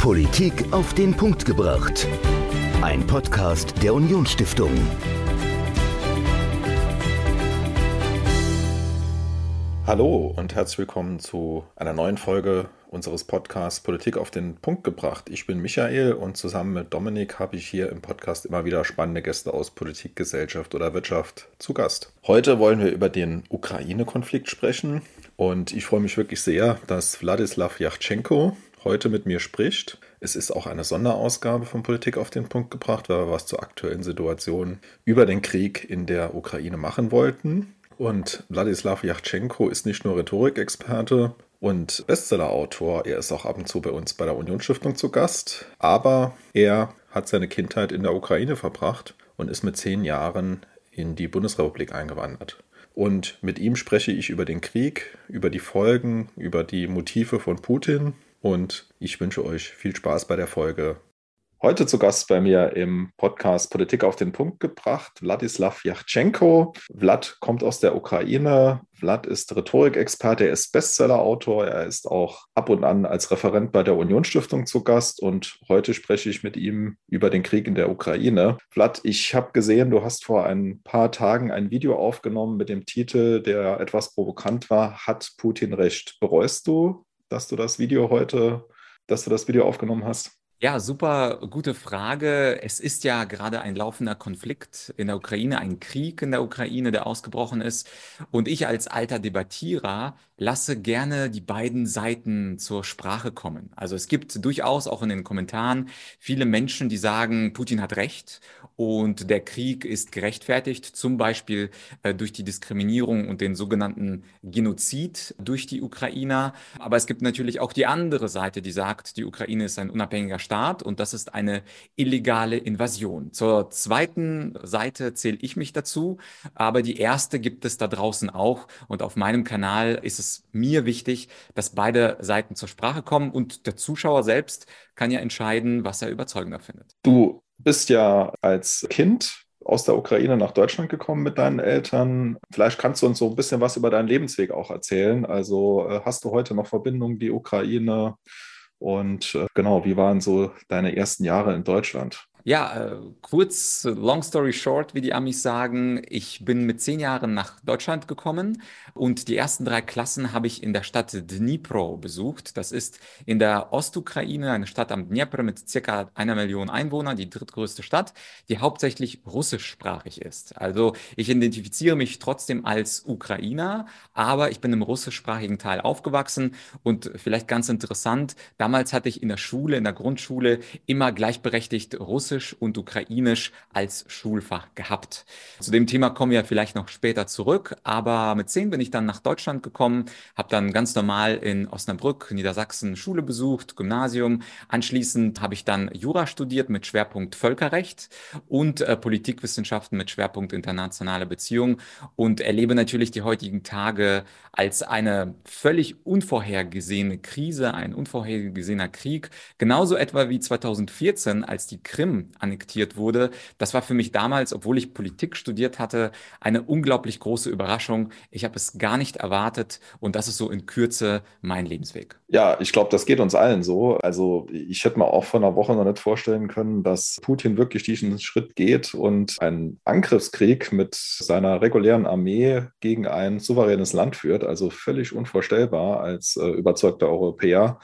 Politik auf den Punkt gebracht. Ein Podcast der Unionsstiftung. Hallo und herzlich willkommen zu einer neuen Folge unseres Podcasts Politik auf den Punkt gebracht. Ich bin Michael und zusammen mit Dominik habe ich hier im Podcast immer wieder spannende Gäste aus Politik, Gesellschaft oder Wirtschaft zu Gast. Heute wollen wir über den Ukraine-Konflikt sprechen und ich freue mich wirklich sehr, dass Wladislaw Yachtschenko heute mit mir spricht. Es ist auch eine Sonderausgabe von Politik auf den Punkt gebracht, weil wir was zur aktuellen Situation über den Krieg in der Ukraine machen wollten. Und Wladislaw Yachtschenko ist nicht nur Rhetorikexperte und Bestsellerautor, er ist auch ab und zu bei uns bei der Unionsstiftung zu Gast, aber er hat seine Kindheit in der Ukraine verbracht und ist mit zehn Jahren in die Bundesrepublik eingewandert. Und mit ihm spreche ich über den Krieg, über die Folgen, über die Motive von Putin und ich wünsche euch viel Spaß bei der Folge. Heute zu Gast bei mir im Podcast Politik auf den Punkt gebracht, Wladislaw Yachtschenko. Vlad kommt aus der Ukraine. Vlad ist Rhetorikexperte, er ist Bestsellerautor, er ist auch ab und an als Referent bei der Unionsstiftung zu Gast und heute spreche ich mit ihm über den Krieg in der Ukraine. Vlad, ich habe gesehen, du hast vor ein paar Tagen ein Video aufgenommen mit dem Titel, der etwas provokant war, Hat Putin recht? Bereust du dass du das Video heute, dass du das Video aufgenommen hast? Ja, super gute Frage. Es ist ja gerade ein laufender Konflikt in der Ukraine, ein Krieg in der Ukraine, der ausgebrochen ist. Und ich als alter Debattierer lasse gerne die beiden Seiten zur Sprache kommen. Also es gibt durchaus auch in den Kommentaren viele Menschen, die sagen, Putin hat recht und der Krieg ist gerechtfertigt, zum Beispiel äh, durch die Diskriminierung und den sogenannten Genozid durch die Ukrainer. Aber es gibt natürlich auch die andere Seite, die sagt, die Ukraine ist ein unabhängiger Staat und das ist eine illegale Invasion. Zur zweiten Seite zähle ich mich dazu, aber die erste gibt es da draußen auch und auf meinem Kanal ist es mir wichtig, dass beide Seiten zur Sprache kommen und der Zuschauer selbst kann ja entscheiden, was er überzeugender findet. Du bist ja als Kind aus der Ukraine nach Deutschland gekommen mit deinen Eltern. Vielleicht kannst du uns so ein bisschen was über deinen Lebensweg auch erzählen. Also äh, hast du heute noch Verbindungen, die Ukraine? Und äh, genau, wie waren so deine ersten Jahre in Deutschland? Ja, äh, kurz, long story short, wie die Amis sagen, ich bin mit zehn Jahren nach Deutschland gekommen und die ersten drei Klassen habe ich in der Stadt Dnipro besucht. Das ist in der Ostukraine, eine Stadt am Dnipro mit circa einer Million Einwohnern, die drittgrößte Stadt, die hauptsächlich russischsprachig ist. Also ich identifiziere mich trotzdem als Ukrainer, aber ich bin im russischsprachigen Teil aufgewachsen und vielleicht ganz interessant, damals hatte ich in der Schule, in der Grundschule immer gleichberechtigt Russisch Russisch und Ukrainisch als Schulfach gehabt. Zu dem Thema kommen wir vielleicht noch später zurück, aber mit zehn bin ich dann nach Deutschland gekommen, habe dann ganz normal in Osnabrück, Niedersachsen Schule besucht, Gymnasium. Anschließend habe ich dann Jura studiert mit Schwerpunkt Völkerrecht und äh, Politikwissenschaften mit Schwerpunkt internationale Beziehungen und erlebe natürlich die heutigen Tage als eine völlig unvorhergesehene Krise, ein unvorhergesehener Krieg, genauso etwa wie 2014, als die Krim annektiert wurde. Das war für mich damals, obwohl ich Politik studiert hatte, eine unglaublich große Überraschung. Ich habe es gar nicht erwartet und das ist so in Kürze mein Lebensweg. Ja, ich glaube, das geht uns allen so. Also ich hätte mir auch vor einer Woche noch nicht vorstellen können, dass Putin wirklich diesen Schritt geht und einen Angriffskrieg mit seiner regulären Armee gegen ein souveränes Land führt. Also völlig unvorstellbar als äh, überzeugter Europäer.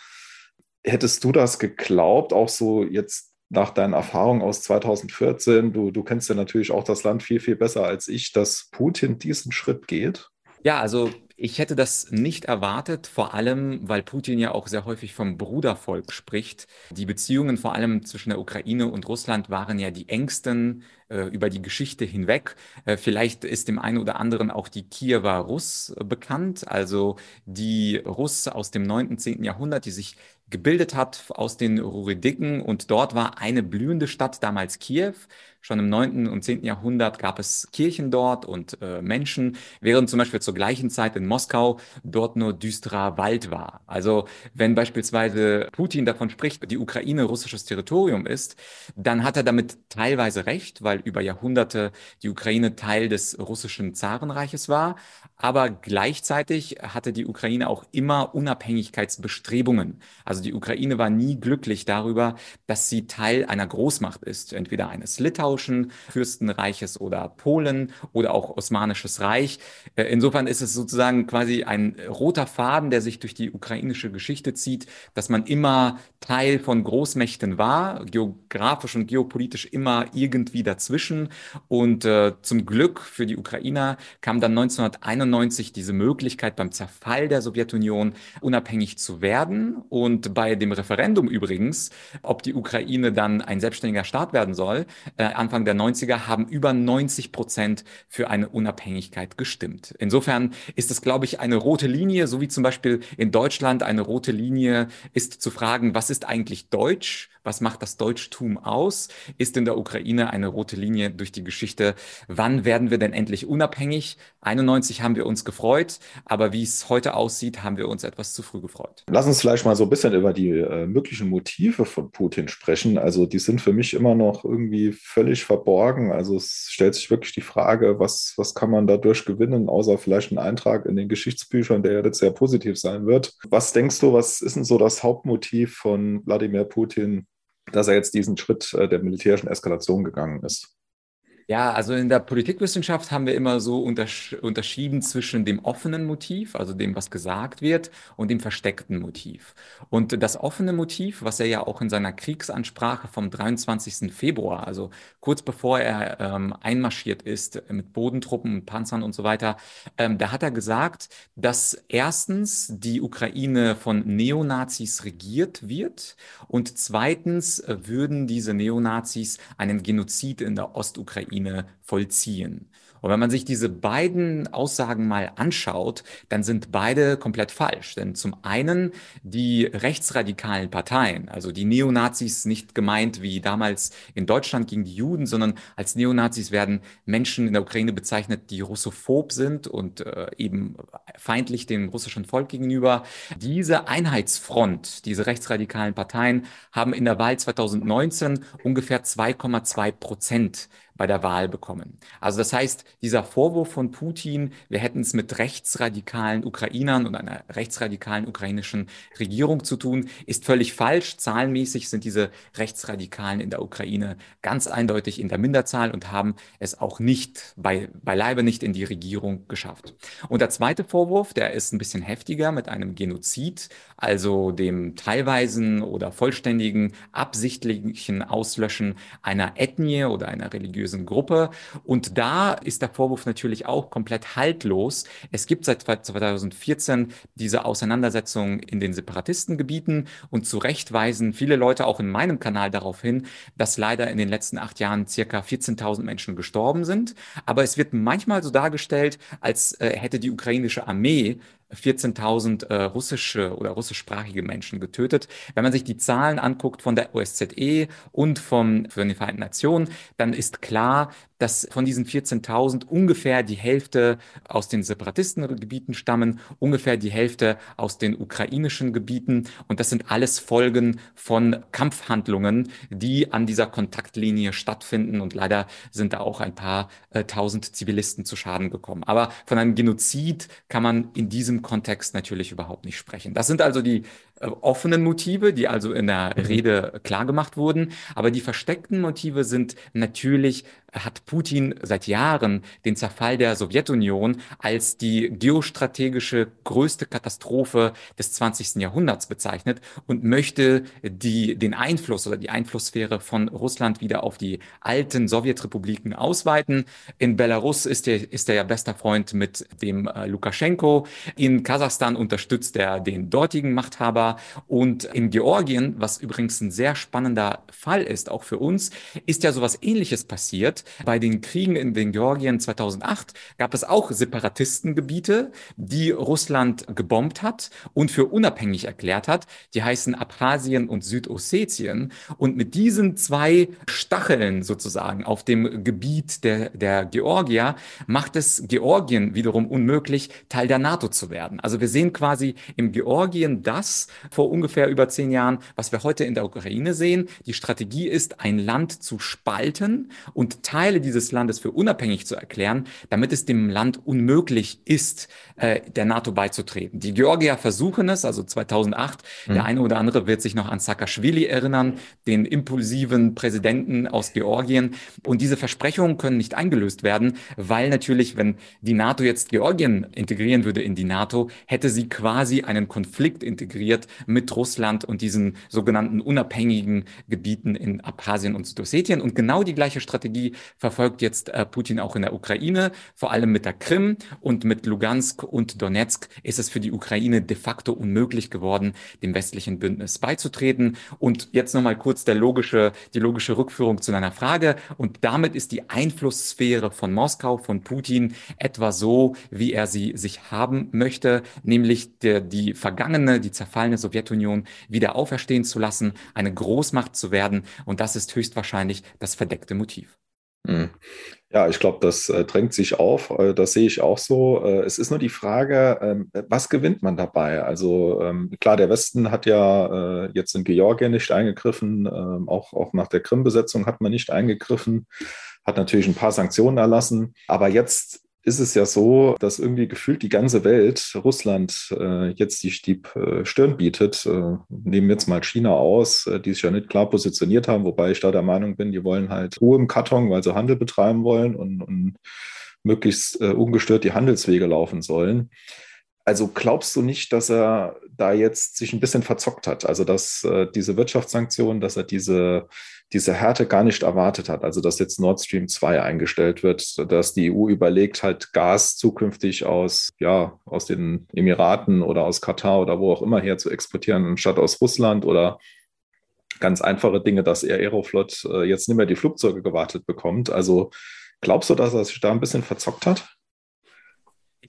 Hättest du das geglaubt, auch so jetzt nach deinen Erfahrungen aus 2014, du, du kennst ja natürlich auch das Land viel, viel besser als ich, dass Putin diesen Schritt geht? Ja, also ich hätte das nicht erwartet, vor allem, weil Putin ja auch sehr häufig vom Brudervolk spricht. Die Beziehungen vor allem zwischen der Ukraine und Russland waren ja die engsten äh, über die Geschichte hinweg. Äh, vielleicht ist dem einen oder anderen auch die Kiewer Russ bekannt, also die Russ aus dem 9., 10. Jahrhundert, die sich gebildet hat aus den Ruridiken und dort war eine blühende Stadt damals Kiew. Schon im 9. und 10. Jahrhundert gab es Kirchen dort und äh, Menschen, während zum Beispiel zur gleichen Zeit in Moskau dort nur düsterer Wald war. Also wenn beispielsweise Putin davon spricht, die Ukraine russisches Territorium ist, dann hat er damit teilweise recht, weil über Jahrhunderte die Ukraine Teil des russischen Zarenreiches war. Aber gleichzeitig hatte die Ukraine auch immer Unabhängigkeitsbestrebungen. Also die Ukraine war nie glücklich darüber, dass sie Teil einer Großmacht ist, entweder eines litauischen Fürstenreiches oder Polen oder auch Osmanisches Reich. Äh, insofern ist es sozusagen quasi ein roter Faden, der sich durch die ukrainische Geschichte zieht, dass man immer Teil von Großmächten war, geografisch und geopolitisch immer irgendwie dazwischen. Und äh, zum Glück für die Ukrainer kam dann 1991 1991 diese Möglichkeit beim Zerfall der Sowjetunion unabhängig zu werden. Und bei dem Referendum übrigens, ob die Ukraine dann ein selbstständiger Staat werden soll, äh, Anfang der 90er haben über 90 Prozent für eine Unabhängigkeit gestimmt. Insofern ist es, glaube ich, eine rote Linie, so wie zum Beispiel in Deutschland eine rote Linie ist zu fragen, was ist eigentlich Deutsch? Was macht das Deutschtum aus? Ist in der Ukraine eine rote Linie durch die Geschichte? Wann werden wir denn endlich unabhängig? 91 haben wir uns gefreut, aber wie es heute aussieht, haben wir uns etwas zu früh gefreut. Lass uns vielleicht mal so ein bisschen über die äh, möglichen Motive von Putin sprechen. Also die sind für mich immer noch irgendwie völlig verborgen. Also es stellt sich wirklich die Frage, was, was kann man dadurch gewinnen, außer vielleicht einen Eintrag in den Geschichtsbüchern, der ja jetzt sehr positiv sein wird. Was denkst du, was ist denn so das Hauptmotiv von Wladimir Putin, dass er jetzt diesen Schritt äh, der militärischen Eskalation gegangen ist. Ja, also in der Politikwissenschaft haben wir immer so untersch unterschieden zwischen dem offenen Motiv, also dem, was gesagt wird, und dem versteckten Motiv. Und das offene Motiv, was er ja auch in seiner Kriegsansprache vom 23. Februar, also kurz bevor er ähm, einmarschiert ist mit Bodentruppen, Panzern und so weiter, ähm, da hat er gesagt, dass erstens die Ukraine von Neonazis regiert wird und zweitens äh, würden diese Neonazis einen Genozid in der Ostukraine Ukraine vollziehen. Und wenn man sich diese beiden Aussagen mal anschaut, dann sind beide komplett falsch. Denn zum einen die rechtsradikalen Parteien, also die Neonazis nicht gemeint wie damals in Deutschland gegen die Juden, sondern als Neonazis werden Menschen in der Ukraine bezeichnet, die russophob sind und äh, eben feindlich dem russischen Volk gegenüber. Diese Einheitsfront, diese rechtsradikalen Parteien haben in der Wahl 2019 ungefähr 2,2 Prozent bei der Wahl bekommen. Also das heißt, dieser Vorwurf von Putin, wir hätten es mit rechtsradikalen Ukrainern und einer rechtsradikalen ukrainischen Regierung zu tun, ist völlig falsch. Zahlenmäßig sind diese Rechtsradikalen in der Ukraine ganz eindeutig in der Minderzahl und haben es auch nicht, bei, beileibe nicht in die Regierung geschafft. Und der zweite Vorwurf, der ist ein bisschen heftiger mit einem Genozid, also dem teilweisen oder vollständigen absichtlichen Auslöschen einer Ethnie oder einer religiösen religiösen Gruppe. Und da ist der Vorwurf natürlich auch komplett haltlos. Es gibt seit 2014 diese Auseinandersetzung in den Separatistengebieten und zu Recht weisen viele Leute auch in meinem Kanal darauf hin, dass leider in den letzten acht Jahren circa 14.000 Menschen gestorben sind. Aber es wird manchmal so dargestellt, als äh, hätte die ukrainische Armee 14.000 äh, russische oder russischsprachige Menschen getötet. Wenn man sich die Zahlen anguckt von der OSZE und vom, von den Vereinten Nationen, dann ist klar, dass von diesen 14.000 ungefähr die Hälfte aus den Separatistengebieten stammen, ungefähr die Hälfte aus den ukrainischen Gebieten. Und das sind alles Folgen von Kampfhandlungen, die an dieser Kontaktlinie stattfinden. Und leider sind da auch ein paar äh, tausend Zivilisten zu Schaden gekommen. Aber von einem Genozid kann man in diesem Kontext natürlich überhaupt nicht sprechen. Das sind also die offenen Motive, die also in der mhm. Rede klargemacht wurden. Aber die versteckten Motive sind natürlich, hat Putin seit Jahren den Zerfall der Sowjetunion als die geostrategische größte Katastrophe des 20. Jahrhunderts bezeichnet und möchte die, den Einfluss oder die Einflusssphäre von Russland wieder auf die alten Sowjetrepubliken ausweiten. In Belarus ist er, ist er ja bester Freund mit dem äh, Lukaschenko. In Kasachstan unterstützt er den dortigen Machthaber und in Georgien, was übrigens ein sehr spannender Fall ist, auch für uns, ist ja sowas ähnliches passiert. Bei den Kriegen in den Georgien 2008 gab es auch Separatistengebiete, die Russland gebombt hat und für unabhängig erklärt hat. Die heißen Abchasien und Südossetien. Und mit diesen zwei Stacheln sozusagen auf dem Gebiet der, der Georgier macht es Georgien wiederum unmöglich, Teil der NATO zu werden. Also wir sehen quasi im Georgien das, vor ungefähr über zehn Jahren, was wir heute in der Ukraine sehen. Die Strategie ist, ein Land zu spalten und Teile dieses Landes für unabhängig zu erklären, damit es dem Land unmöglich ist, äh, der NATO beizutreten. Die Georgier versuchen es, also 2008. Mhm. Der eine oder andere wird sich noch an Saakashvili erinnern, den impulsiven Präsidenten aus Georgien. Und diese Versprechungen können nicht eingelöst werden, weil natürlich, wenn die NATO jetzt Georgien integrieren würde in die NATO, hätte sie quasi einen Konflikt integriert mit Russland und diesen sogenannten unabhängigen Gebieten in Abkhazien und Südossetien. Und genau die gleiche Strategie verfolgt jetzt äh, Putin auch in der Ukraine, vor allem mit der Krim und mit Lugansk und Donetsk ist es für die Ukraine de facto unmöglich geworden, dem westlichen Bündnis beizutreten. Und jetzt nochmal kurz der logische, die logische Rückführung zu deiner Frage. Und damit ist die Einflusssphäre von Moskau, von Putin etwa so, wie er sie sich haben möchte, nämlich der, die vergangene, die zerfallene Sowjetunion wieder auferstehen zu lassen, eine Großmacht zu werden. Und das ist höchstwahrscheinlich das verdeckte Motiv. Hm. Ja, ich glaube, das äh, drängt sich auf. Äh, das sehe ich auch so. Äh, es ist nur die Frage, ähm, was gewinnt man dabei? Also ähm, klar, der Westen hat ja äh, jetzt in Georgien nicht eingegriffen, ähm, auch, auch nach der Krim-Besetzung hat man nicht eingegriffen, hat natürlich ein paar Sanktionen erlassen. Aber jetzt ist es ja so, dass irgendwie gefühlt die ganze Welt Russland äh, jetzt die, die äh, Stirn bietet. Äh, nehmen jetzt mal China aus, äh, die sich ja nicht klar positioniert haben, wobei ich da der Meinung bin, die wollen halt Ruhe im Karton, weil sie Handel betreiben wollen und, und möglichst äh, ungestört die Handelswege laufen sollen. Also glaubst du nicht, dass er da jetzt sich ein bisschen verzockt hat? Also dass äh, diese Wirtschaftssanktionen, dass er diese diese Härte gar nicht erwartet hat. Also dass jetzt Nord Stream 2 eingestellt wird, dass die EU überlegt, halt Gas zukünftig aus, ja, aus den Emiraten oder aus Katar oder wo auch immer her zu exportieren, anstatt aus Russland oder ganz einfache Dinge, dass er Aeroflot äh, jetzt nicht mehr die Flugzeuge gewartet bekommt. Also glaubst du, dass er sich da ein bisschen verzockt hat?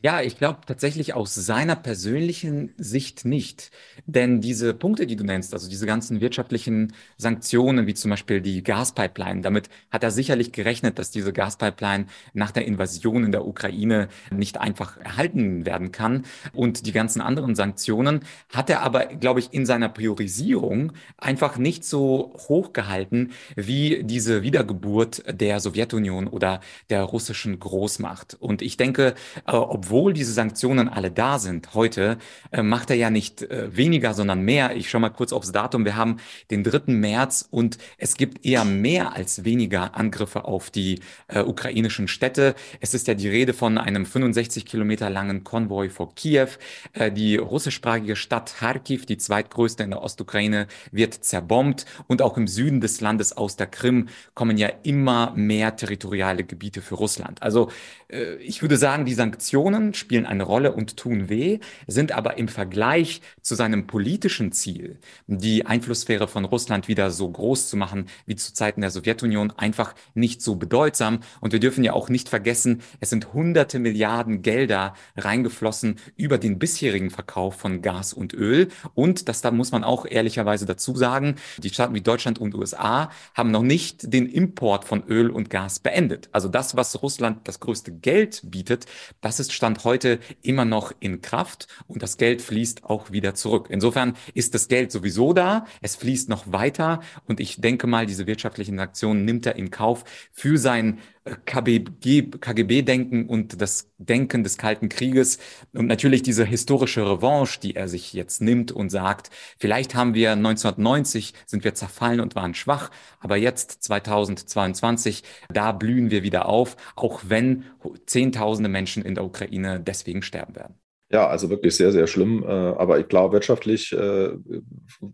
Ja, ich glaube tatsächlich aus seiner persönlichen Sicht nicht. Denn diese Punkte, die du nennst, also diese ganzen wirtschaftlichen Sanktionen, wie zum Beispiel die Gaspipeline, damit hat er sicherlich gerechnet, dass diese Gaspipeline nach der Invasion in der Ukraine nicht einfach erhalten werden kann. Und die ganzen anderen Sanktionen hat er aber, glaube ich, in seiner Priorisierung einfach nicht so hoch gehalten wie diese Wiedergeburt der Sowjetunion oder der russischen Großmacht. Und ich denke, äh, obwohl obwohl diese Sanktionen alle da sind heute, äh, macht er ja nicht äh, weniger, sondern mehr. Ich schaue mal kurz aufs Datum. Wir haben den 3. März und es gibt eher mehr als weniger Angriffe auf die äh, ukrainischen Städte. Es ist ja die Rede von einem 65 Kilometer langen Konvoi vor Kiew. Äh, die russischsprachige Stadt Kharkiv, die zweitgrößte in der Ostukraine, wird zerbombt und auch im Süden des Landes aus der Krim kommen ja immer mehr territoriale Gebiete für Russland. Also äh, ich würde sagen, die Sanktionen Sanktionen spielen eine Rolle und tun weh, sind aber im Vergleich zu seinem politischen Ziel, die Einflusssphäre von Russland wieder so groß zu machen wie zu Zeiten der Sowjetunion, einfach nicht so bedeutsam. Und wir dürfen ja auch nicht vergessen, es sind hunderte Milliarden Gelder reingeflossen über den bisherigen Verkauf von Gas und Öl. Und das da muss man auch ehrlicherweise dazu sagen, die Staaten wie Deutschland und USA haben noch nicht den Import von Öl und Gas beendet. Also das, was Russland das größte Geld bietet, das ist Stand heute immer noch in Kraft und das Geld fließt auch wieder zurück. Insofern ist das Geld sowieso da, es fließt noch weiter und ich denke mal, diese wirtschaftlichen Aktionen nimmt er in Kauf für sein KGB-Denken und das Denken des Kalten Krieges und natürlich diese historische Revanche, die er sich jetzt nimmt und sagt, vielleicht haben wir 1990 sind wir zerfallen und waren schwach, aber jetzt 2022, da blühen wir wieder auf, auch wenn Zehntausende Menschen in der Ukraine deswegen sterben werden. Ja, also wirklich sehr, sehr schlimm. Äh, aber ich glaube, wirtschaftlich äh,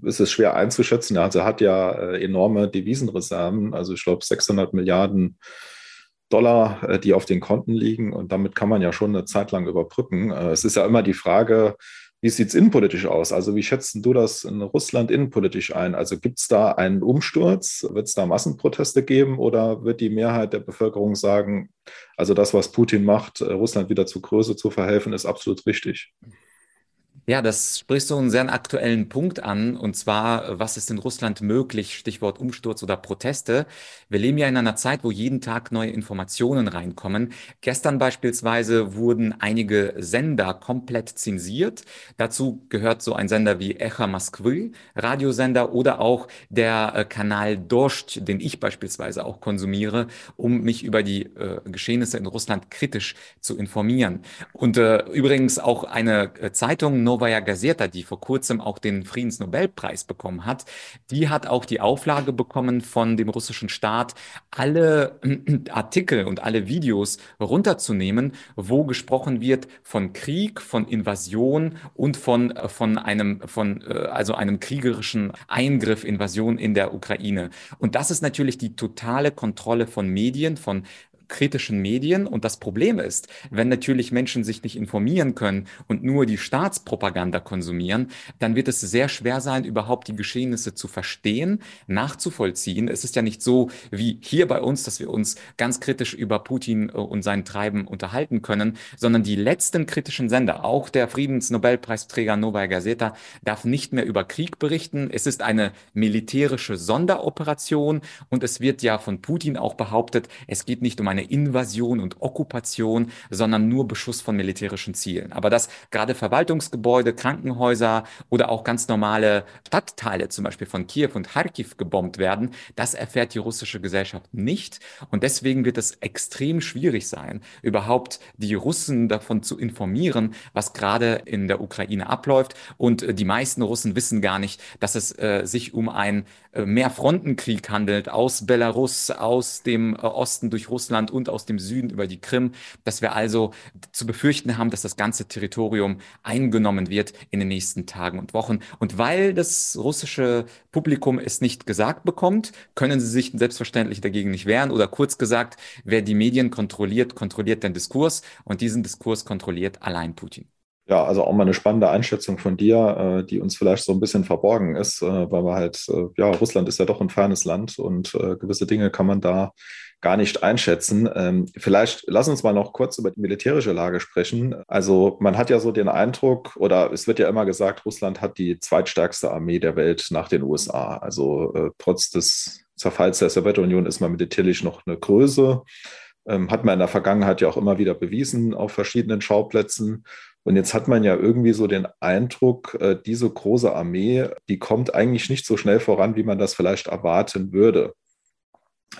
ist es schwer einzuschätzen. Also er hat ja äh, enorme Devisenreserven, also ich glaube 600 Milliarden Dollar, die auf den Konten liegen. Und damit kann man ja schon eine Zeit lang überbrücken. Es ist ja immer die Frage, wie sieht es innenpolitisch aus? Also wie schätzt du das in Russland innenpolitisch ein? Also gibt es da einen Umsturz? Wird es da Massenproteste geben oder wird die Mehrheit der Bevölkerung sagen, also das, was Putin macht, Russland wieder zu Größe zu verhelfen, ist absolut richtig? Ja, das sprichst du einen sehr aktuellen Punkt an, und zwar, was ist in Russland möglich? Stichwort Umsturz oder Proteste. Wir leben ja in einer Zeit, wo jeden Tag neue Informationen reinkommen. Gestern beispielsweise wurden einige Sender komplett zensiert. Dazu gehört so ein Sender wie Echa Moskwy, Radiosender oder auch der äh, Kanal Dorscht, den ich beispielsweise auch konsumiere, um mich über die äh, Geschehnisse in Russland kritisch zu informieren. Und äh, übrigens auch eine äh, Zeitung, Novaya Gazeta, die vor kurzem auch den Friedensnobelpreis bekommen hat, die hat auch die Auflage bekommen von dem russischen Staat, alle Artikel und alle Videos runterzunehmen, wo gesprochen wird von Krieg, von Invasion und von, äh, von einem, von, äh, also einem kriegerischen Eingriff, Invasion in der Ukraine. Und das ist natürlich die totale Kontrolle von Medien, von kritischen Medien. Und das Problem ist, wenn natürlich Menschen sich nicht informieren können und nur die Staatspropaganda konsumieren, dann wird es sehr schwer sein, überhaupt die Geschehnisse zu verstehen, nachzuvollziehen. Es ist ja nicht so wie hier bei uns, dass wir uns ganz kritisch über Putin äh, und sein Treiben unterhalten können, sondern die letzten kritischen Sender, auch der Friedensnobelpreisträger Novaya Gazeta, darf nicht mehr über Krieg berichten. Es ist eine militärische Sonderoperation und es wird ja von Putin auch behauptet, es geht nicht um eine Invasion und Okkupation, sondern nur Beschuss von militärischen Zielen. Aber dass gerade Verwaltungsgebäude, Krankenhäuser oder auch ganz normale Stadtteile, zum Beispiel von Kiew und Kharkiv, gebombt werden, das erfährt die russische Gesellschaft nicht. Und deswegen wird es extrem schwierig sein, überhaupt die Russen davon zu informieren, was gerade in der Ukraine abläuft. Und äh, die meisten Russen wissen gar nicht, dass es äh, sich um äh, Mehrfrontenkrieg handelt, aus Belarus, aus dem äh, Osten durch Russland und aus dem Süden über die Krim, dass wir also zu befürchten haben, dass das ganze Territorium eingenommen wird in den nächsten Tagen und Wochen. Und weil das russische Publikum es nicht gesagt bekommt, können sie sich selbstverständlich dagegen nicht wehren. Oder kurz gesagt, wer die Medien kontrolliert, kontrolliert den Diskurs und diesen Diskurs kontrolliert allein Putin. Ja, also auch mal eine spannende Einschätzung von dir, äh, die uns vielleicht so ein bisschen verborgen ist, äh, weil wir halt, äh, ja, Russland ist ja doch ein fernes Land und gewisse Dinge kann man da gar nicht einschätzen. Ähm, vielleicht lass uns mal noch kurz über die militärische Lage sprechen. Also man hat ja so den Eindruck, oder es wird ja immer gesagt, Russland hat die zweitstärkste Armee der Welt nach den USA. Also trotz des Zerfalls der Sowjetunion ist man militärlich noch eine Größe. Ähm, hat man in der Vergangenheit ja auch immer wieder bewiesen auf verschiedenen Schauplätzen. Und jetzt hat man ja irgendwie so den Eindruck, äh, diese große Armee, die kommt eigentlich nicht so schnell voran, wie man das vielleicht erwarten würde.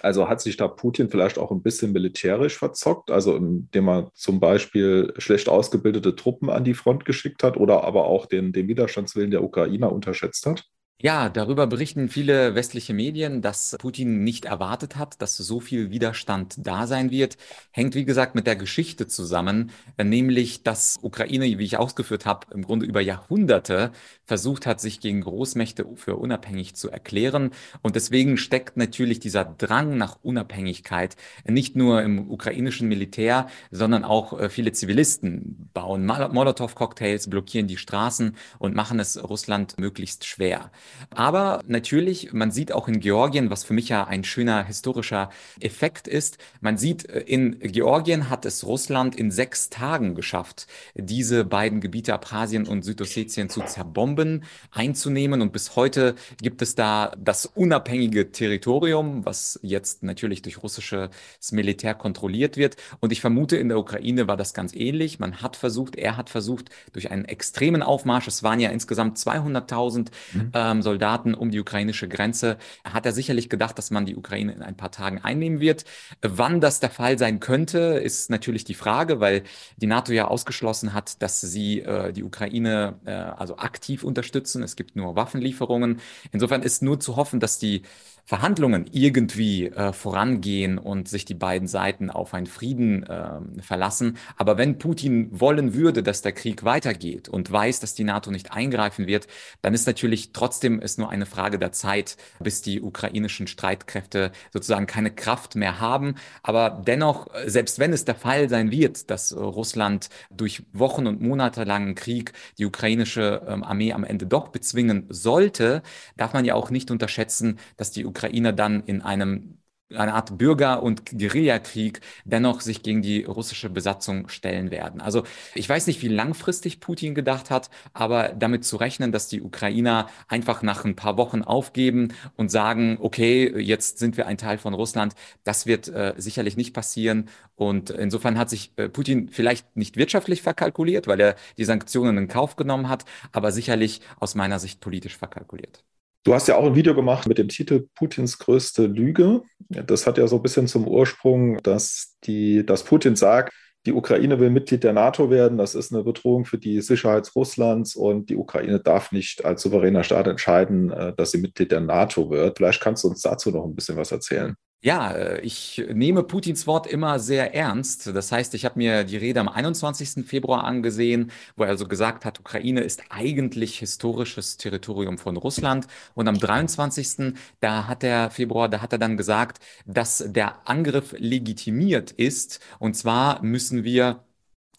Also hat sich da Putin vielleicht auch ein bisschen militärisch verzockt, also indem er zum Beispiel schlecht ausgebildete Truppen an die Front geschickt hat oder aber auch den, den Widerstandswillen der Ukrainer unterschätzt hat? Ja, darüber berichten viele westliche Medien, dass Putin nicht erwartet hat, dass so viel Widerstand da sein wird. Hängt, wie gesagt, mit der Geschichte zusammen, nämlich dass Ukraine, wie ich ausgeführt habe, im Grunde über Jahrhunderte versucht hat, sich gegen Großmächte für unabhängig zu erklären. Und deswegen steckt natürlich dieser Drang nach Unabhängigkeit nicht nur im ukrainischen Militär, sondern auch äh, viele Zivilisten bauen Molotow-Cocktails, blockieren die Straßen und machen es Russland möglichst schwer. Aber natürlich, man sieht auch in Georgien, was für mich ja ein schöner historischer Effekt ist, man sieht, äh, in Georgien hat es Russland in sechs Tagen geschafft, diese beiden Gebiete Abkhazien und Südossetien zu zerbomben, einzunehmen. Und bis heute gibt es da das unabhängige Territorium, was jetzt natürlich durch russisches Militär kontrolliert wird. Und ich vermute, in der Ukraine war das ganz ähnlich. Man hat versucht, er hat versucht, durch einen extremen Aufmarsch, es waren ja insgesamt 200.000 mhm. äh, ähm, Soldaten um die ukrainische Grenze, hat er sicherlich gedacht, dass man die Ukraine in ein paar Tagen einnehmen wird. Wann das der Fall sein könnte, ist natürlich die Frage, weil die NATO ja ausgeschlossen hat, dass sie äh, die Ukraine äh, also aktiv unterstützen. Es gibt nur Waffenlieferungen. Insofern ist nur zu hoffen, dass die Verhandlungen irgendwie äh, vorangehen und sich die beiden Seiten auf einen Frieden äh, verlassen. Aber wenn Putin wollen würde, dass der Krieg weitergeht und weiß, dass die NATO nicht eingreifen wird, dann ist natürlich trotzdem es nur eine Frage der Zeit, bis die ukrainischen Streitkräfte sozusagen keine Kraft mehr haben. Aber dennoch, selbst wenn es der Fall sein wird, dass Russland durch Wochen und Monate langen Krieg die ukrainische ähm, Armee am Ende doch bezwingen sollte, darf man ja auch nicht unterschätzen, dass die Ukrainer dann in einem eine Art Bürger- und Guerillakrieg dennoch sich gegen die russische Besatzung stellen werden. Also ich weiß nicht, wie langfristig Putin gedacht hat, aber damit zu rechnen, dass die Ukrainer einfach nach ein paar Wochen aufgeben und sagen, okay, jetzt sind wir ein Teil von Russland, das wird äh, sicherlich nicht passieren. Und insofern hat sich äh, Putin vielleicht nicht wirtschaftlich verkalkuliert, weil er die Sanktionen in Kauf genommen hat, aber sicherlich aus meiner Sicht politisch verkalkuliert. Du hast ja auch ein Video gemacht mit dem Titel Putins größte Lüge. Das hat ja so ein bisschen zum Ursprung, dass, die, dass Putin sagt, die Ukraine will Mitglied der NATO werden. Das ist eine Bedrohung für die Sicherheit Russlands und die Ukraine darf nicht als souveräner Staat entscheiden, äh, dass sie Mitglied der NATO wird. Vielleicht kannst du uns dazu noch ein bisschen was erzählen. Ja, äh, ich nehme Putins Wort immer sehr ernst. Das heißt, ich habe mir die Rede am 21. Februar angesehen, wo er also gesagt hat, Ukraine ist eigentlich historisches Territorium von Russland. Und am 23. da hat er Februar, da hat er dann gesagt, dass der Angriff legitimiert ist. Und zwar müssen wir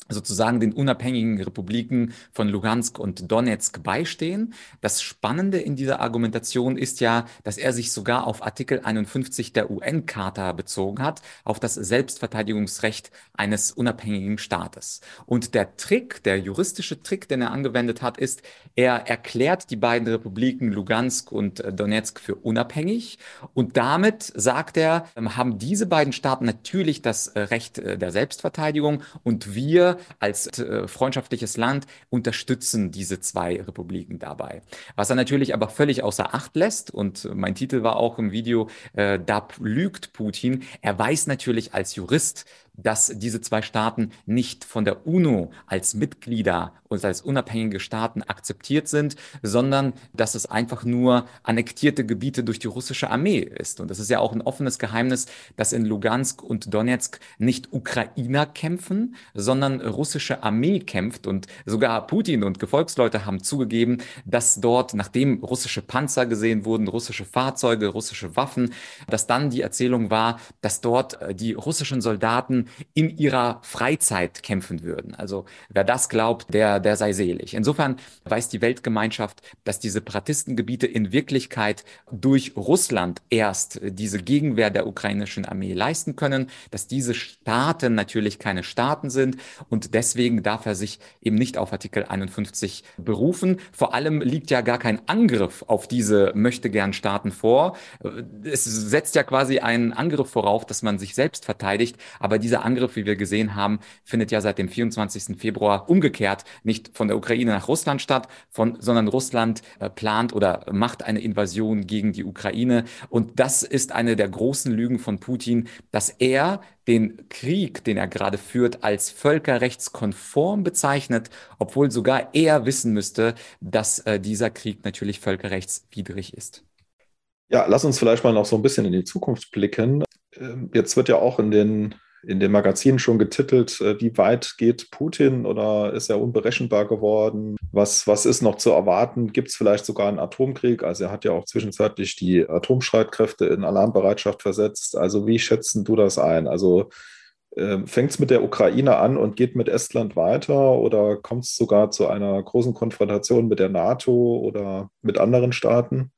sozusagen den unabhängigen Republiken von Lugansk und Donetsk beistehen. Das Spannende in dieser Argumentation ist ja, dass er sich sogar auf Artikel 51 der UN-Charta bezogen hat, auf das Selbstverteidigungsrecht eines unabhängigen Staates. Und der Trick, der juristische Trick, den er angewendet hat, ist, er erklärt die beiden Republiken Lugansk und Donetsk für unabhängig und damit sagt er, haben diese beiden Staaten natürlich das Recht der Selbstverteidigung und wir als äh, freundschaftliches Land unterstützen diese zwei Republiken dabei. Was er natürlich aber völlig außer Acht lässt, und mein Titel war auch im Video, äh, da lügt Putin, er weiß natürlich als Jurist, dass diese zwei Staaten nicht von der UNO als Mitglieder und als unabhängige Staaten akzeptiert sind, sondern dass es einfach nur annektierte Gebiete durch die russische Armee ist. Und das ist ja auch ein offenes Geheimnis, dass in Lugansk und Donetsk nicht Ukrainer kämpfen, sondern russische Armee kämpft. Und sogar Putin und Gefolgsleute haben zugegeben, dass dort, nachdem russische Panzer gesehen wurden, russische Fahrzeuge, russische Waffen, dass dann die Erzählung war, dass dort äh, die russischen Soldaten in ihrer Freizeit kämpfen würden. Also wer das glaubt, der, der sei selig. Insofern weiß die Weltgemeinschaft, dass die Separatistengebiete in Wirklichkeit durch Russland erst diese Gegenwehr der ukrainischen Armee leisten können, dass diese Staaten natürlich keine Staaten sind und deswegen darf er sich eben nicht auf Artikel 51 berufen. Vor allem liegt ja gar kein Angriff auf diese möchte gern Staaten vor. Es setzt ja quasi einen Angriff vorauf, dass man sich selbst verteidigt, aber diese dieser Angriff, wie wir gesehen haben, findet ja seit dem 24. Februar umgekehrt nicht von der Ukraine nach Russland statt, von, sondern Russland äh, plant oder macht eine Invasion gegen die Ukraine. Und das ist eine der großen Lügen von Putin, dass er den Krieg, den er gerade führt, als völkerrechtskonform bezeichnet, obwohl sogar er wissen müsste, dass äh, dieser Krieg natürlich völkerrechtswidrig ist. Ja, lass uns vielleicht mal noch so ein bisschen in die Zukunft blicken. Ähm, jetzt wird ja auch in den in den Magazinen schon getitelt, äh, wie weit geht Putin oder ist er unberechenbar geworden? Was, was ist noch zu erwarten? Gibt es vielleicht sogar einen Atomkrieg? Also er hat ja auch zwischenzeitlich die Atomstreitkräfte in Alarmbereitschaft versetzt. Also wie schätzen du das ein? Also äh, fängt es mit der Ukraine an und geht mit Estland weiter oder kommt es sogar zu einer großen Konfrontation mit der NATO oder mit anderen Staaten?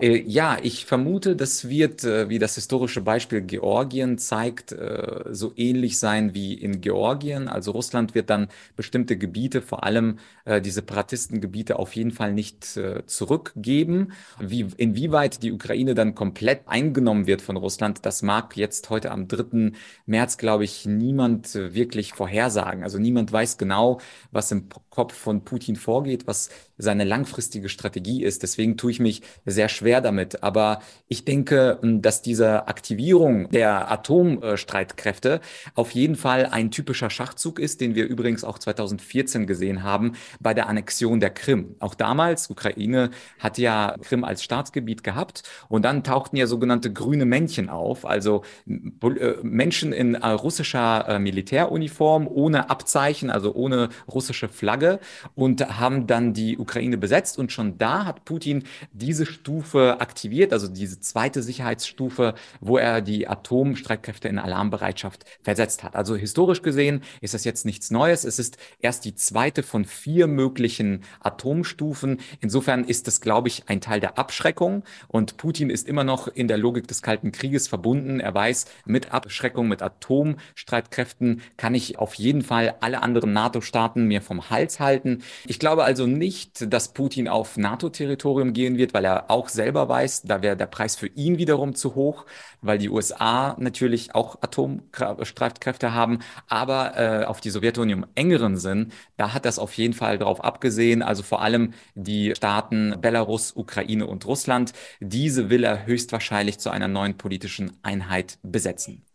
Äh, ja, ich vermute, das wird, äh, wie das historische Beispiel Georgien zeigt, äh, so ähnlich sein wie in Georgien. Also Russland wird dann bestimmte Gebiete, vor allem die Separatistengebiete, auf jeden Fall nicht zurückgeben. Wie, inwieweit die Ukraine dann komplett eingenommen wird von Russland, das mag jetzt heute am 3. März, glaube ich, niemand wirklich vorhersagen. Also niemand weiß genau, was im Kopf von Putin vorgeht, was seine langfristige Strategie ist. Deswegen tue ich mich sehr schwer damit. Aber ich denke, dass diese Aktivierung der Atomstreitkräfte auf jeden Fall ein typischer Schachzug ist, den wir übrigens auch 2014 gesehen haben bei der Annexion der Krim. Auch damals, Ukraine hat ja Krim als Staatsgebiet gehabt und dann tauchten ja sogenannte grüne Männchen auf, also äh, Menschen in äh, russischer äh, Militäruniform ohne Abzeichen, also ohne russische Flagge und haben dann die Ukraine besetzt. Und schon da hat Putin diese Stufe Stufe aktiviert, also diese zweite Sicherheitsstufe, wo er die Atomstreitkräfte in Alarmbereitschaft versetzt hat. Also historisch gesehen ist das jetzt nichts Neues. Es ist erst die zweite von vier möglichen Atomstufen. Insofern ist das, glaube ich, ein Teil der Abschreckung. Und Putin ist immer noch in der Logik des Kalten Krieges verbunden. Er weiß, mit Abschreckung, mit Atomstreitkräften kann ich auf jeden Fall alle anderen NATO-Staaten mir vom Hals halten. Ich glaube also nicht, dass Putin auf NATO-Territorium gehen wird, weil er auch selber weiß, da wäre der Preis für ihn wiederum zu hoch, weil die USA natürlich auch Atomstreitkräfte haben, aber äh, auf die Sowjetunion im engeren Sinn, da hat das auf jeden Fall darauf abgesehen, also vor allem die Staaten Belarus, Ukraine und Russland, diese will er höchstwahrscheinlich zu einer neuen politischen Einheit besetzen.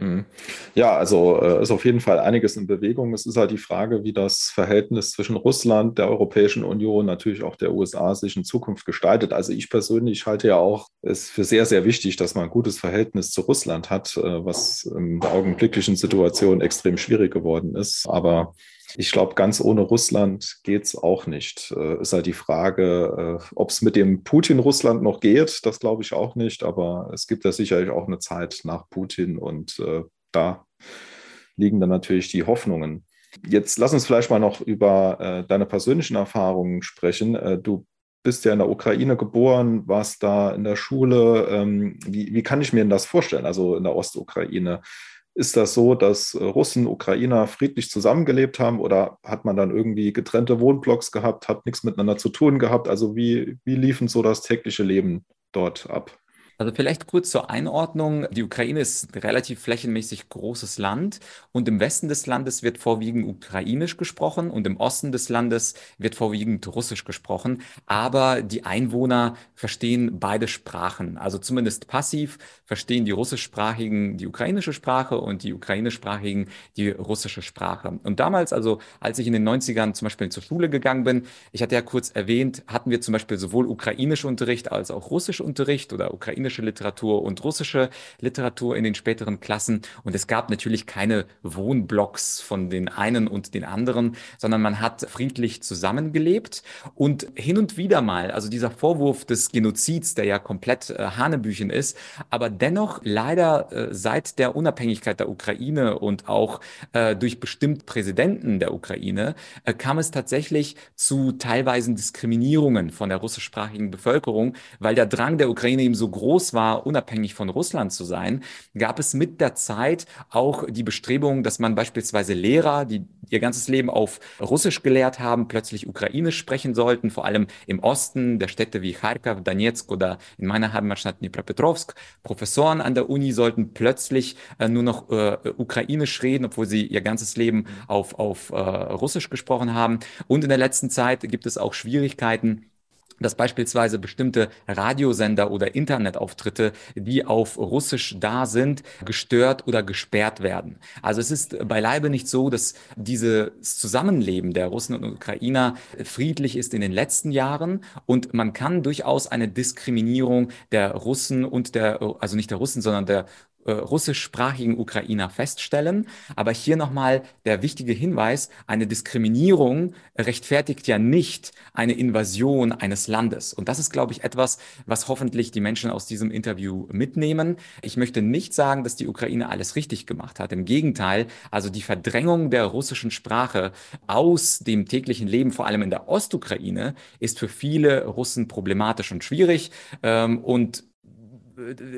Mhm. Ja, also äh, ist auf jeden Fall einiges in Bewegung. Es ist halt die Frage, wie das Verhältnis zwischen Russland, der Europäischen Union, natürlich auch der USA sich in Zukunft gestaltet. Also ich persönlich halte ja auch es für sehr, sehr wichtig, dass man ein gutes Verhältnis zu Russland hat, äh, was in der augenblicklichen Situation extrem schwierig geworden ist. Aber ich glaube, ganz ohne Russland geht es auch nicht. Äh, ist halt die Frage, äh, ob es mit dem Putin-Russland noch geht. Das glaube ich auch nicht. Aber es gibt ja sicherlich auch eine Zeit nach Putin und äh, da liegen dann natürlich die Hoffnungen. Jetzt lass uns vielleicht mal noch über äh, deine persönlichen Erfahrungen sprechen. Äh, du bist ja in der Ukraine geboren, warst da in der Schule. Ähm, wie, wie kann ich mir denn das vorstellen, also in der Ostukraine? Ist das so, dass äh, Russen, Ukrainer friedlich zusammengelebt haben oder hat man dann irgendwie getrennte Wohnblocks gehabt, hat nichts miteinander zu tun gehabt? Also wie, wie lief so das tägliche Leben dort ab? Also vielleicht kurz zur Einordnung. Die Ukraine ist ein relativ flächenmäßig großes Land und im Westen des Landes wird vorwiegend ukrainisch gesprochen und im Osten des Landes wird vorwiegend russisch gesprochen. Aber die Einwohner verstehen beide Sprachen. Also zumindest passiv verstehen die russischsprachigen die ukrainische Sprache und die ukrainischsprachigen die russische Sprache. Und damals, also als ich in den 90ern zum Beispiel zur Schule gegangen bin, ich hatte ja kurz erwähnt, hatten wir zum Beispiel sowohl Ukrainischunterricht als auch Russischunterricht oder ukrainisch ukrainische Literatur und russische Literatur in den späteren Klassen. Und es gab natürlich keine Wohnblocks von den einen und den anderen, sondern man hat friedlich zusammengelebt. Und hin und wieder mal, also dieser Vorwurf des Genozids, der ja komplett äh, Hanebüchen ist, aber dennoch leider äh, seit der Unabhängigkeit der Ukraine und auch äh, durch bestimmt Präsidenten der Ukraine äh, kam es tatsächlich zu teilweisen Diskriminierungen von der russischsprachigen Bevölkerung, weil der Drang der Ukraine eben so groß groß war, unabhängig von Russland zu sein, gab es mit der Zeit auch die Bestrebung, dass man beispielsweise Lehrer, die ihr ganzes Leben auf Russisch gelehrt haben, plötzlich Ukrainisch sprechen sollten, vor allem im Osten der Städte wie Kharkov, Donetsk oder in meiner Heimatstadt Dnipropetrovsk. Professoren an der Uni sollten plötzlich äh, nur noch äh, Ukrainisch reden, obwohl sie ihr ganzes Leben auf, auf äh, Russisch gesprochen haben. Und in der letzten Zeit gibt es auch Schwierigkeiten, dass beispielsweise bestimmte Radiosender oder Internetauftritte, die auf Russisch da sind, gestört oder gesperrt werden. Also es ist beileibe nicht so, dass dieses Zusammenleben der Russen und Ukrainer friedlich ist in den letzten Jahren und man kann durchaus eine Diskriminierung der Russen und der, also nicht der Russen, sondern der äh, russischsprachigen Ukrainer feststellen. Aber hier nochmal der wichtige Hinweis, eine Diskriminierung rechtfertigt ja nicht eine Invasion eines Landes. Und das ist, glaube ich, etwas, was hoffentlich die Menschen aus diesem Interview mitnehmen. Ich möchte nicht sagen, dass die Ukraine alles richtig gemacht hat. Im Gegenteil, also die Verdrängung der russischen Sprache aus dem täglichen Leben, vor allem in der Ostukraine, ist für viele Russen problematisch und schwierig. Ähm, und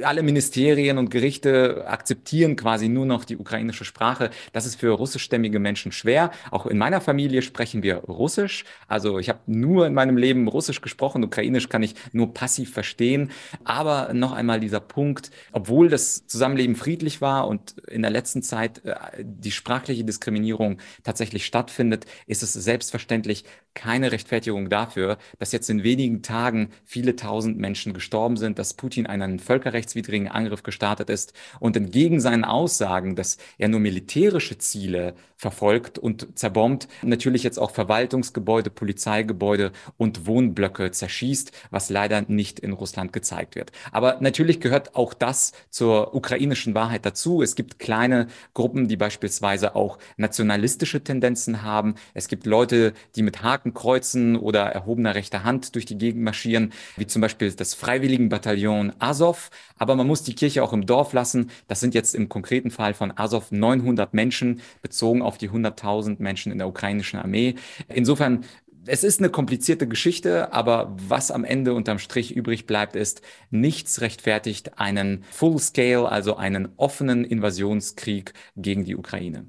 alle Ministerien und Gerichte akzeptieren quasi nur noch die ukrainische Sprache. Das ist für russischstämmige Menschen schwer. Auch in meiner Familie sprechen wir Russisch. Also ich habe nur in meinem Leben Russisch gesprochen. Ukrainisch kann ich nur passiv verstehen. Aber noch einmal dieser Punkt, obwohl das Zusammenleben friedlich war und in der letzten Zeit äh, die sprachliche Diskriminierung tatsächlich stattfindet, ist es selbstverständlich keine Rechtfertigung dafür, dass jetzt in wenigen Tagen viele tausend Menschen gestorben sind, dass Putin einen völkerrechtswidrigen Angriff gestartet ist und entgegen seinen Aussagen, dass er nur militärische Ziele verfolgt und zerbombt. Natürlich jetzt auch Verwaltungsgebäude, Polizeigebäude und Wohnblöcke zerschießt, was leider nicht in Russland gezeigt wird. Aber natürlich gehört auch das zur ukrainischen Wahrheit dazu. Es gibt kleine Gruppen, die beispielsweise auch nationalistische Tendenzen haben. Es gibt Leute, die mit Hakenkreuzen oder erhobener rechter Hand durch die Gegend marschieren, wie zum Beispiel das Freiwilligenbataillon Azov. Aber man muss die Kirche auch im Dorf lassen. Das sind jetzt im konkreten Fall von Azov 900 Menschen, bezogen die 100.000 Menschen in der ukrainischen Armee. Insofern es ist eine komplizierte Geschichte, aber was am Ende unterm Strich übrig bleibt, ist, nichts rechtfertigt einen Full-Scale, also einen offenen Invasionskrieg gegen die Ukraine.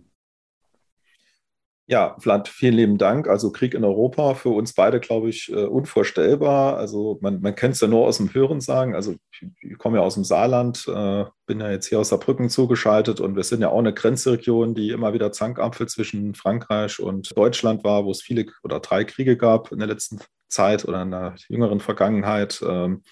Ja, Vlad, vielen lieben Dank. Also Krieg in Europa für uns beide, glaube ich, äh, unvorstellbar. Also man, man kennt es ja nur aus dem Hören sagen. Also ich komme ja aus dem Saarland, äh, bin ja jetzt hier aus Saarbrücken zugeschaltet und wir sind ja auch eine Grenzregion, die immer wieder Zankapfel zwischen Frankreich und Deutschland war, wo es viele oder drei Kriege gab in der letzten Zeit oder in der jüngeren Vergangenheit. Ähm,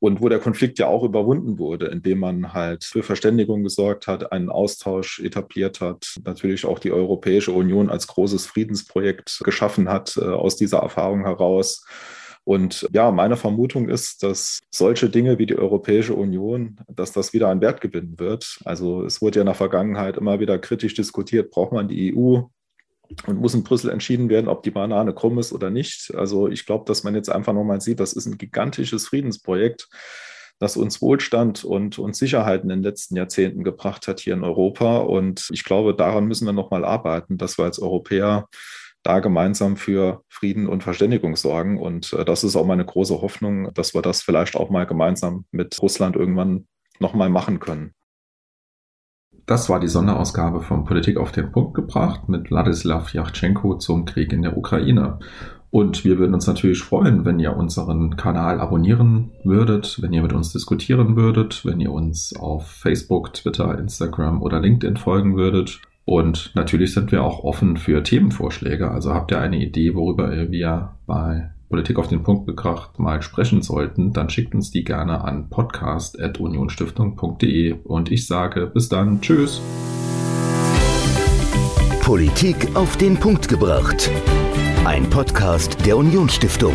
und wo der Konflikt ja auch überwunden wurde, indem man halt für Verständigung gesorgt hat, einen Austausch etabliert hat, natürlich auch die Europäische Union als großes Friedensprojekt geschaffen hat äh, aus dieser Erfahrung heraus. Und ja, meine Vermutung ist, dass solche Dinge wie die Europäische Union, dass das wieder einen Wert gewinnen wird. Also es wurde ja in der Vergangenheit immer wieder kritisch diskutiert, braucht man die EU? Und muss in Brüssel entschieden werden, ob die Banane krumm ist oder nicht. Also ich glaube, dass man jetzt einfach nochmal sieht, das ist ein gigantisches Friedensprojekt, das uns Wohlstand und, und Sicherheit in den letzten Jahrzehnten gebracht hat hier in Europa. Und ich glaube, daran müssen wir nochmal arbeiten, dass wir als Europäer da gemeinsam für Frieden und Verständigung sorgen. Und äh, das ist auch meine große Hoffnung, dass wir das vielleicht auch mal gemeinsam mit Russland irgendwann nochmal machen können. Das war die Sonderausgabe von Politik auf den Punkt gebracht mit Wladislav Yachtschenko zum Krieg in der Ukraine. Und wir würden uns natürlich freuen, wenn ihr unseren Kanal abonnieren würdet, wenn ihr mit uns diskutieren würdet, wenn ihr uns auf Facebook, Twitter, Instagram oder LinkedIn folgen würdet. Und natürlich sind wir auch offen für Themenvorschläge. Also habt ihr eine Idee, worüber wir bei Politik auf den Punkt gebracht mal sprechen sollten, dann schickt uns die gerne an podcast.unionstiftung.de und ich sage bis dann. Tschüss. Politik auf den Punkt gebracht. Ein Podcast der Unionsstiftung.